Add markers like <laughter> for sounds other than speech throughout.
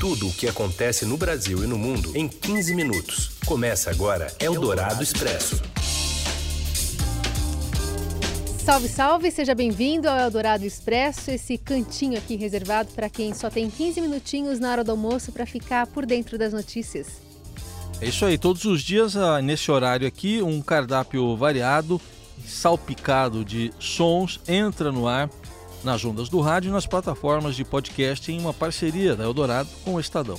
Tudo o que acontece no Brasil e no mundo em 15 minutos. Começa agora Eldorado Expresso. Salve, salve, seja bem-vindo ao Eldorado Expresso, esse cantinho aqui reservado para quem só tem 15 minutinhos na hora do almoço para ficar por dentro das notícias. É isso aí, todos os dias, ah, nesse horário aqui, um cardápio variado, salpicado de sons, entra no ar nas ondas do rádio e nas plataformas de podcast em uma parceria da Eldorado com o Estadão.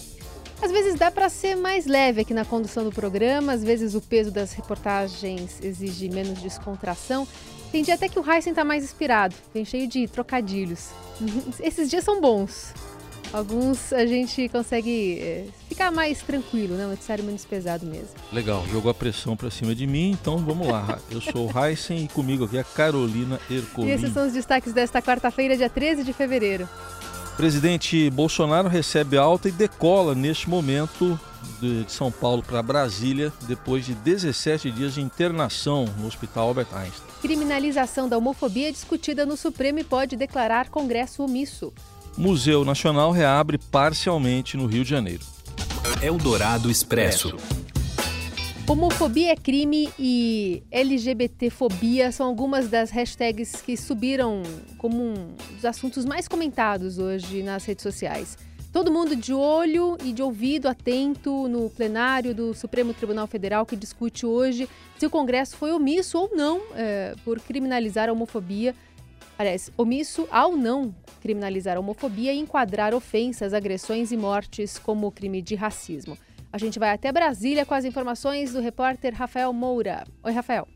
Às vezes dá para ser mais leve aqui na condução do programa, às vezes o peso das reportagens exige menos descontração. Tem dia até que o Heisen está mais inspirado, vem cheio de trocadilhos. <laughs> Esses dias são bons. Alguns a gente consegue é, ficar mais tranquilo, né? Um noticiário menos pesado mesmo. Legal, jogou a pressão para cima de mim, então vamos lá. Eu sou o Heisen e comigo aqui é a Carolina Ercolim. E esses são os destaques desta quarta-feira, dia 13 de fevereiro. Presidente Bolsonaro recebe alta e decola neste momento de São Paulo para Brasília, depois de 17 dias de internação no Hospital Albert Einstein. Criminalização da homofobia é discutida no Supremo e pode declarar Congresso omisso. Museu Nacional reabre parcialmente no Rio de Janeiro. Eldorado Expresso. Homofobia é crime e LGBTfobia são algumas das hashtags que subiram como um dos assuntos mais comentados hoje nas redes sociais. Todo mundo de olho e de ouvido atento no plenário do Supremo Tribunal Federal que discute hoje se o Congresso foi omisso ou não é, por criminalizar a homofobia. Aliás, omisso ao não criminalizar a homofobia e enquadrar ofensas, agressões e mortes como crime de racismo. A gente vai até Brasília com as informações do repórter Rafael Moura. Oi, Rafael.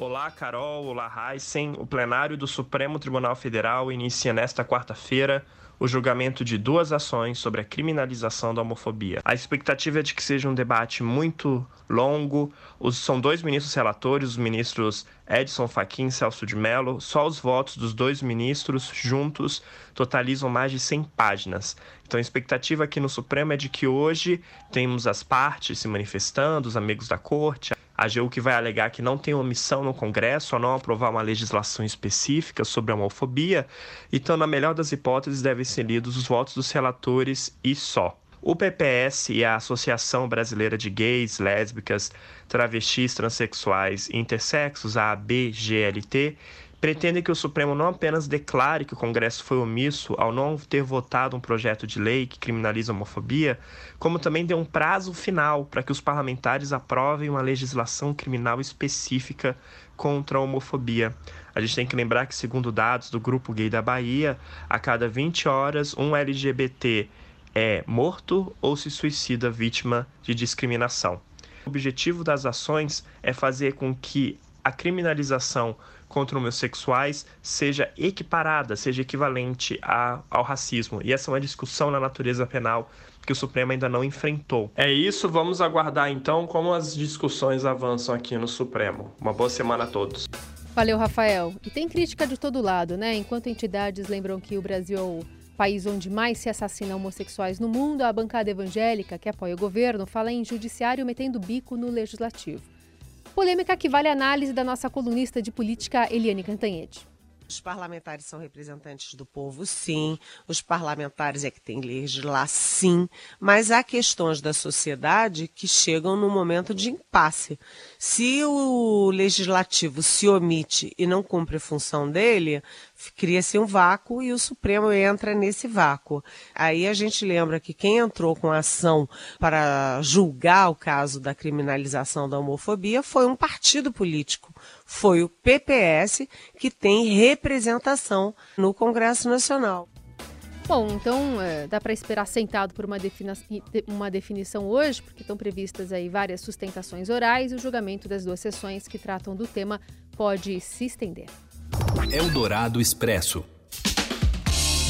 Olá, Carol. Olá, Heisen. O plenário do Supremo Tribunal Federal inicia nesta quarta-feira o julgamento de duas ações sobre a criminalização da homofobia. A expectativa é de que seja um debate muito longo. Os, são dois ministros relatores, os ministros Edson Fachin e Celso de Mello. Só os votos dos dois ministros juntos totalizam mais de 100 páginas. Então a expectativa aqui no Supremo é de que hoje temos as partes se manifestando, os amigos da corte, a AGU que vai alegar que não tem omissão no Congresso ao não aprovar uma legislação específica sobre a homofobia, então, na melhor das hipóteses, devem ser lidos os votos dos relatores e só. O PPS e a Associação Brasileira de Gays, Lésbicas, Travestis, Transsexuais e Intersexos, a ABGLT, pretendem que o Supremo não apenas declare que o Congresso foi omisso ao não ter votado um projeto de lei que criminaliza a homofobia, como também dê um prazo final para que os parlamentares aprovem uma legislação criminal específica contra a homofobia. A gente tem que lembrar que, segundo dados do Grupo Gay da Bahia, a cada 20 horas um LGBT é morto ou se suicida vítima de discriminação. O objetivo das ações é fazer com que a criminalização contra homossexuais seja equiparada, seja equivalente a, ao racismo. E essa é uma discussão na natureza penal que o Supremo ainda não enfrentou. É isso, vamos aguardar então como as discussões avançam aqui no Supremo. Uma boa semana a todos. Valeu, Rafael. E tem crítica de todo lado, né? Enquanto entidades lembram que o Brasil é o país onde mais se assassina homossexuais no mundo, a bancada evangélica, que apoia o governo, fala em judiciário metendo bico no legislativo. Polêmica que vale a análise da nossa colunista de política, Eliane Cantanhede. Os parlamentares são representantes do povo, sim. Os parlamentares é que têm legislar, sim. Mas há questões da sociedade que chegam no momento de impasse. Se o legislativo se omite e não cumpre a função dele, cria-se um vácuo e o Supremo entra nesse vácuo. Aí a gente lembra que quem entrou com a ação para julgar o caso da criminalização da homofobia foi um partido político, foi o PPS, que tem representação no Congresso Nacional. Bom, então é, dá para esperar sentado por uma, defini uma definição hoje, porque estão previstas aí várias sustentações orais e o julgamento das duas sessões que tratam do tema pode se estender. Eldorado Expresso.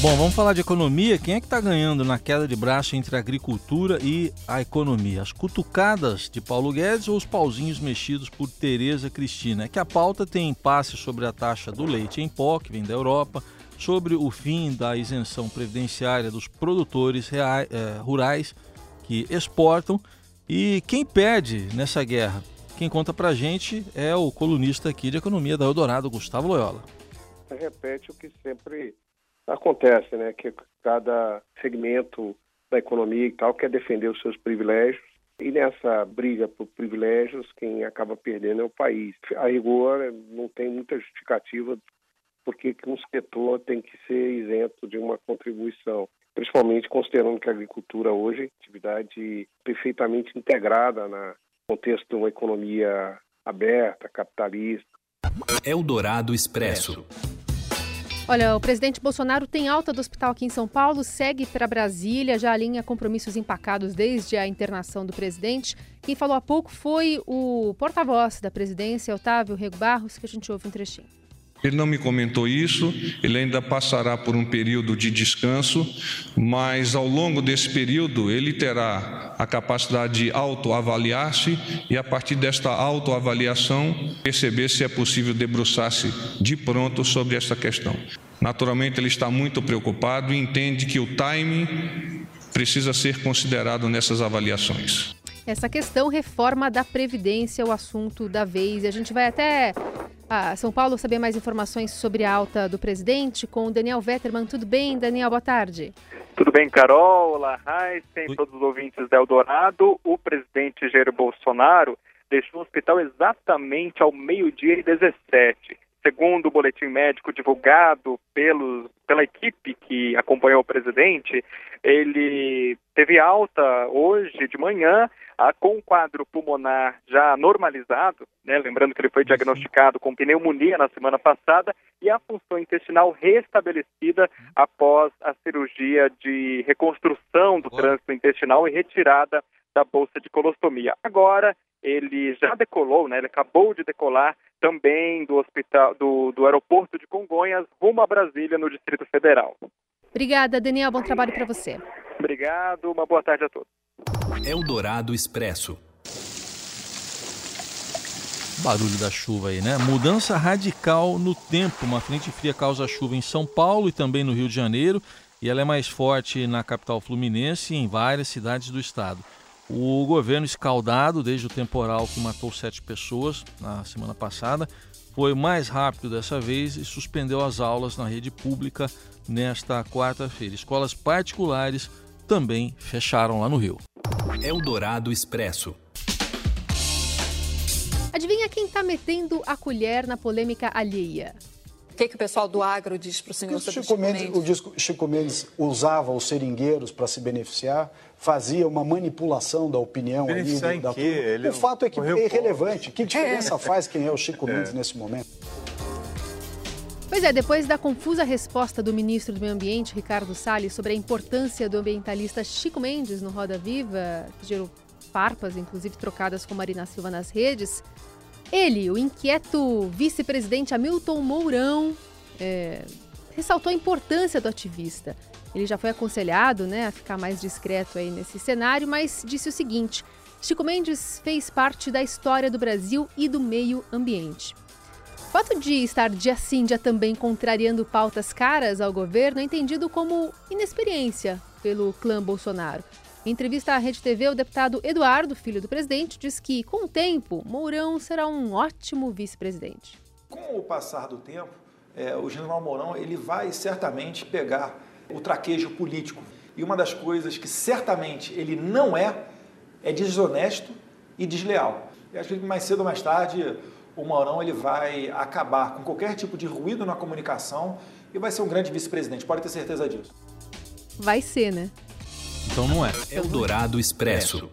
Bom, vamos falar de economia. Quem é que está ganhando na queda de braço entre a agricultura e a economia? As cutucadas de Paulo Guedes ou os pauzinhos mexidos por Tereza Cristina? É que a pauta tem impasse sobre a taxa do leite em pó, que vem da Europa, sobre o fim da isenção previdenciária dos produtores reais, é, rurais que exportam. E quem perde nessa guerra? Quem conta pra gente é o colunista aqui de economia da Eldorado, Gustavo Loyola. Repete o que sempre acontece, né? Que cada segmento da economia e tal, quer defender os seus privilégios. E nessa briga por privilégios, quem acaba perdendo é o país. A rigor, não tem muita justificativa porque um setor tem que ser isento de uma contribuição, principalmente considerando que a agricultura hoje é atividade perfeitamente integrada no contexto de uma economia aberta, capitalista. Eldorado Expresso. Olha, o presidente Bolsonaro tem alta do hospital aqui em São Paulo, segue para Brasília, já alinha compromissos empacados desde a internação do presidente. Quem falou há pouco foi o porta-voz da presidência, Otávio Rego Barros, que a gente ouve um trechinho. Ele não me comentou isso, ele ainda passará por um período de descanso, mas ao longo desse período ele terá a capacidade de autoavaliar-se e, a partir desta autoavaliação, perceber se é possível debruçar-se de pronto sobre essa questão. Naturalmente, ele está muito preocupado e entende que o timing precisa ser considerado nessas avaliações. Essa questão reforma da Previdência, o assunto da vez. A gente vai até a São Paulo saber mais informações sobre a alta do presidente com o Daniel Vetterman. Tudo bem, Daniel? Boa tarde. Tudo bem, Carol? Olá, Heisen, todos os ouvintes da Eldorado. O presidente Jair Bolsonaro deixou o hospital exatamente ao meio-dia e 17. Segundo o boletim médico divulgado pela equipe que acompanhou o presidente, ele teve alta hoje de manhã, ah, com o quadro pulmonar já normalizado, né, lembrando que ele foi diagnosticado com pneumonia na semana passada, e a função intestinal restabelecida após a cirurgia de reconstrução do trânsito intestinal e retirada da bolsa de colostomia. Agora, ele já decolou, né, ele acabou de decolar também do hospital do, do aeroporto de Congonhas rumo a Brasília, no Distrito Federal. Obrigada, Daniel. Bom trabalho para você. Obrigado. Uma boa tarde a todos. Eldorado Expresso. Barulho da chuva aí, né? Mudança radical no tempo. Uma frente fria causa chuva em São Paulo e também no Rio de Janeiro. E ela é mais forte na capital fluminense e em várias cidades do estado. O governo escaldado, desde o temporal que matou sete pessoas na semana passada, foi mais rápido dessa vez e suspendeu as aulas na rede pública nesta quarta-feira. Escolas particulares também fecharam lá no Rio. Eldorado Expresso. Adivinha quem está metendo a colher na polêmica alheia? O que, que o pessoal do agro diz para o senhor sobre Chico Mendes? O disco, Chico Mendes usava os seringueiros para se beneficiar, fazia uma manipulação da opinião ali. Da, Ele o fato é que é irrelevante. Que <laughs> diferença É. faz quem é o Chico Mendes nesse momento? Pois é, depois da confusa resposta do ministro do Meio Ambiente, Ricardo Salles, sobre a importância do ambientalista Chico Mendes no Roda Viva, que gerou farpas, inclusive trocadas com Marina Silva nas redes, ele, o inquieto vice-presidente Hamilton Mourão, é, ressaltou a importância do ativista. Ele já foi aconselhado né, a ficar mais discreto aí nesse cenário, mas disse o seguinte: Chico Mendes fez parte da história do Brasil e do meio ambiente. O fato de estar dia sim, dia também contrariando pautas caras ao governo é entendido como inexperiência pelo clã Bolsonaro. Em entrevista à Rede TV, o deputado Eduardo, filho do presidente, diz que, com o tempo, Mourão será um ótimo vice-presidente. Com o passar do tempo, é, o general Mourão ele vai certamente pegar o traquejo político. E uma das coisas que certamente ele não é, é desonesto e desleal. Eu acho que mais cedo ou mais tarde o Mourão ele vai acabar com qualquer tipo de ruído na comunicação e vai ser um grande vice-presidente, pode ter certeza disso. Vai ser, né? Então não é. Eldorado Expresso.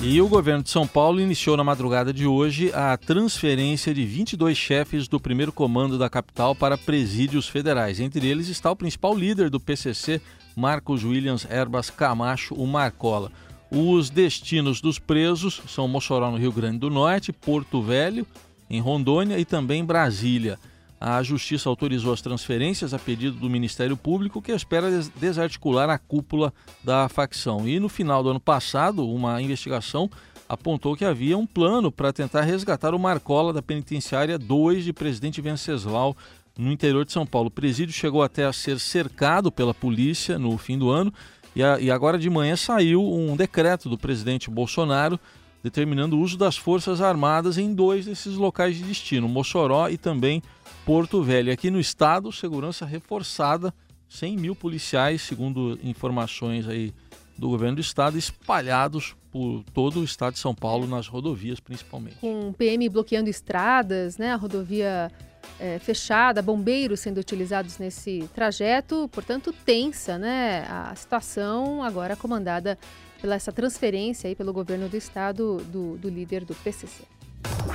E o governo de São Paulo iniciou na madrugada de hoje a transferência de 22 chefes do primeiro comando da capital para presídios federais. Entre eles está o principal líder do PCC, Marcos Williams Erbas Camacho, o Marcola. Os destinos dos presos são Mossoró, no Rio Grande do Norte, Porto Velho, em Rondônia e também Brasília. A Justiça autorizou as transferências a pedido do Ministério Público, que espera des- desarticular a cúpula da facção. E no final do ano passado, uma investigação apontou que havia um plano para tentar resgatar o Marcola da penitenciária 2 de Presidente Venceslau, no interior de São Paulo. O presídio chegou até a ser cercado pela polícia no fim do ano e, a- e agora de manhã saiu um decreto do presidente Bolsonaro determinando o uso das Forças Armadas em dois desses locais de destino, Mossoró e também Porto Velho. Aqui no estado, segurança reforçada 100 mil policiais, segundo informações aí do governo do estado, espalhados por todo o estado de São Paulo, nas rodovias principalmente. Com PM bloqueando estradas, né, a rodovia é, fechada, bombeiros sendo utilizados nesse trajeto, portanto tensa, né, a situação agora comandada pela essa transferência aí pelo governo do estado do, do líder do PCC.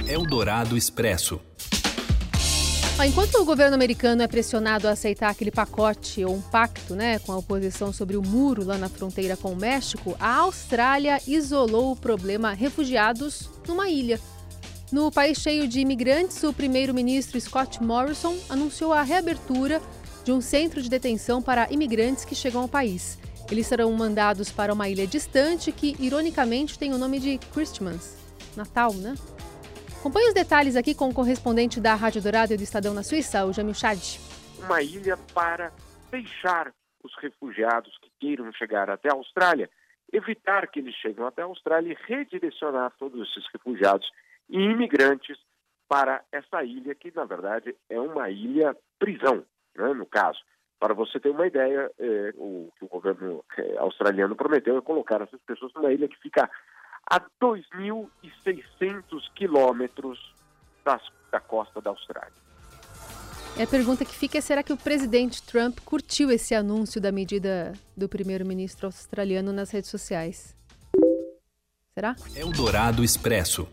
Eldorado Expresso. Enquanto o governo americano é pressionado a aceitar aquele pacote ou um pacto né, com a oposição sobre o muro lá na fronteira com o México, a Austrália isolou o problema refugiados numa ilha. No país cheio de imigrantes, o primeiro-ministro Scott Morrison anunciou a reabertura de um centro de detenção para imigrantes que chegam ao país. Eles serão mandados para uma ilha distante que, ironicamente, tem o nome de Christmas, Natal, né? Acompanhe os detalhes aqui com o correspondente da Rádio Dourado e do Estadão na Suíça, o Jamil Chad. Uma ilha para deixar os refugiados que queiram chegar até a Austrália, evitar que eles cheguem até a Austrália e redirecionar todos esses refugiados e imigrantes para essa ilha, que na verdade é uma ilha prisão, né, no caso. Para você ter uma ideia, é, o que o governo é, australiano prometeu é colocar essas pessoas numa ilha que fica a 2.600 quilômetros da costa da Austrália. É a pergunta que fica é: será que o presidente Trump curtiu esse anúncio da medida do primeiro-ministro australiano nas redes sociais? Será? É o Dourado Expresso.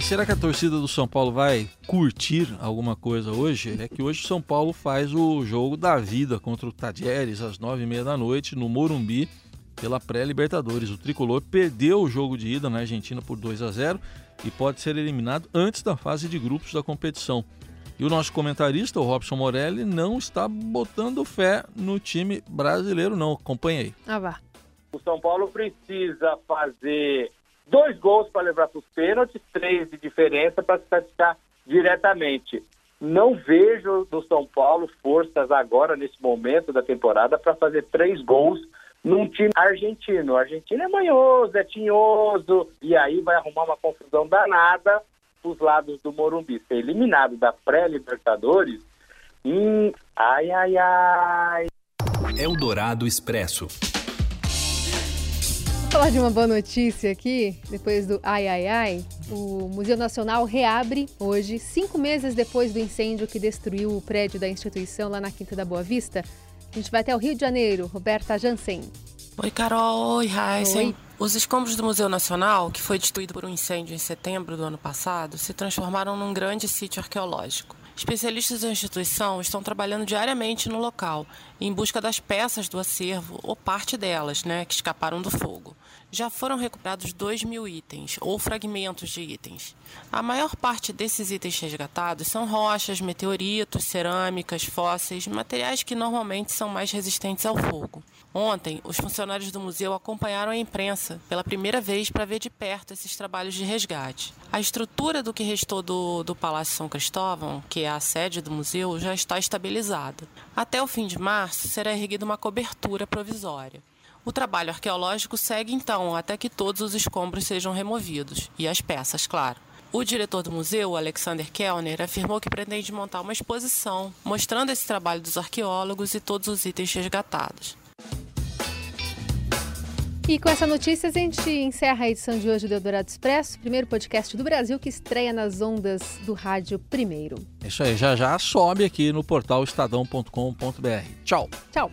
será que a torcida do São Paulo vai curtir alguma coisa hoje? É que hoje o São Paulo faz o jogo da vida contra o Tadieres às nove e meia da noite no Morumbi pela pré-Libertadores. O tricolor perdeu o jogo de ida na Argentina por 2 a 0 e pode ser eliminado antes da fase de grupos da competição. E o nosso comentarista, o Robson Morelli, não está botando fé no time brasileiro, não. Acompanhei. Ah, vá. O São Paulo precisa fazer dois gols para levar para os pênaltis, três de diferença para se classificar diretamente. Não vejo no São Paulo forças agora, nesse momento da temporada, para fazer três gols num time argentino. O argentino é manhoso, é tinhoso, e aí vai arrumar uma confusão danada os lados do Morumbi. Ser eliminado da pré-Libertadores, hum, ai, ai, ai. Eldorado Expresso. Vou falar de uma boa notícia aqui, depois do ai, ai, ai. O Museu Nacional reabre hoje, cinco meses depois do incêndio que destruiu o prédio da instituição lá na Quinta da Boa Vista. A gente vai até o Rio de Janeiro. Roberta Jansen. Oi, Carol. Oi, Heisen. Os escombros do Museu Nacional, que foi destruído por um incêndio em setembro do ano passado, se transformaram num grande sítio arqueológico. Especialistas da instituição estão trabalhando diariamente no local, em busca das peças do acervo, ou parte delas, né, que escaparam do fogo já foram recuperados 2 mil itens, ou fragmentos de itens. A maior parte desses itens resgatados são rochas, meteoritos, cerâmicas, fósseis, materiais que normalmente são mais resistentes ao fogo. Ontem, os funcionários do museu acompanharam a imprensa pela primeira vez para ver de perto esses trabalhos de resgate. A estrutura do que restou do, do Palácio São Cristóvão, que é a sede do museu, já está estabilizada. Até o fim de março será erguida uma cobertura provisória. O trabalho arqueológico segue então até que todos os escombros sejam removidos, e as peças, claro. O diretor do museu, Alexander Kellner, afirmou que pretende montar uma exposição mostrando esse trabalho dos arqueólogos e todos os itens resgatados. E com essa notícia a gente encerra a edição de hoje do Eldorado Expresso, primeiro podcast do Brasil que estreia nas ondas do rádio primeiro. Isso aí, já já sobe aqui no portal estadão.com.br. Tchau. Tchau.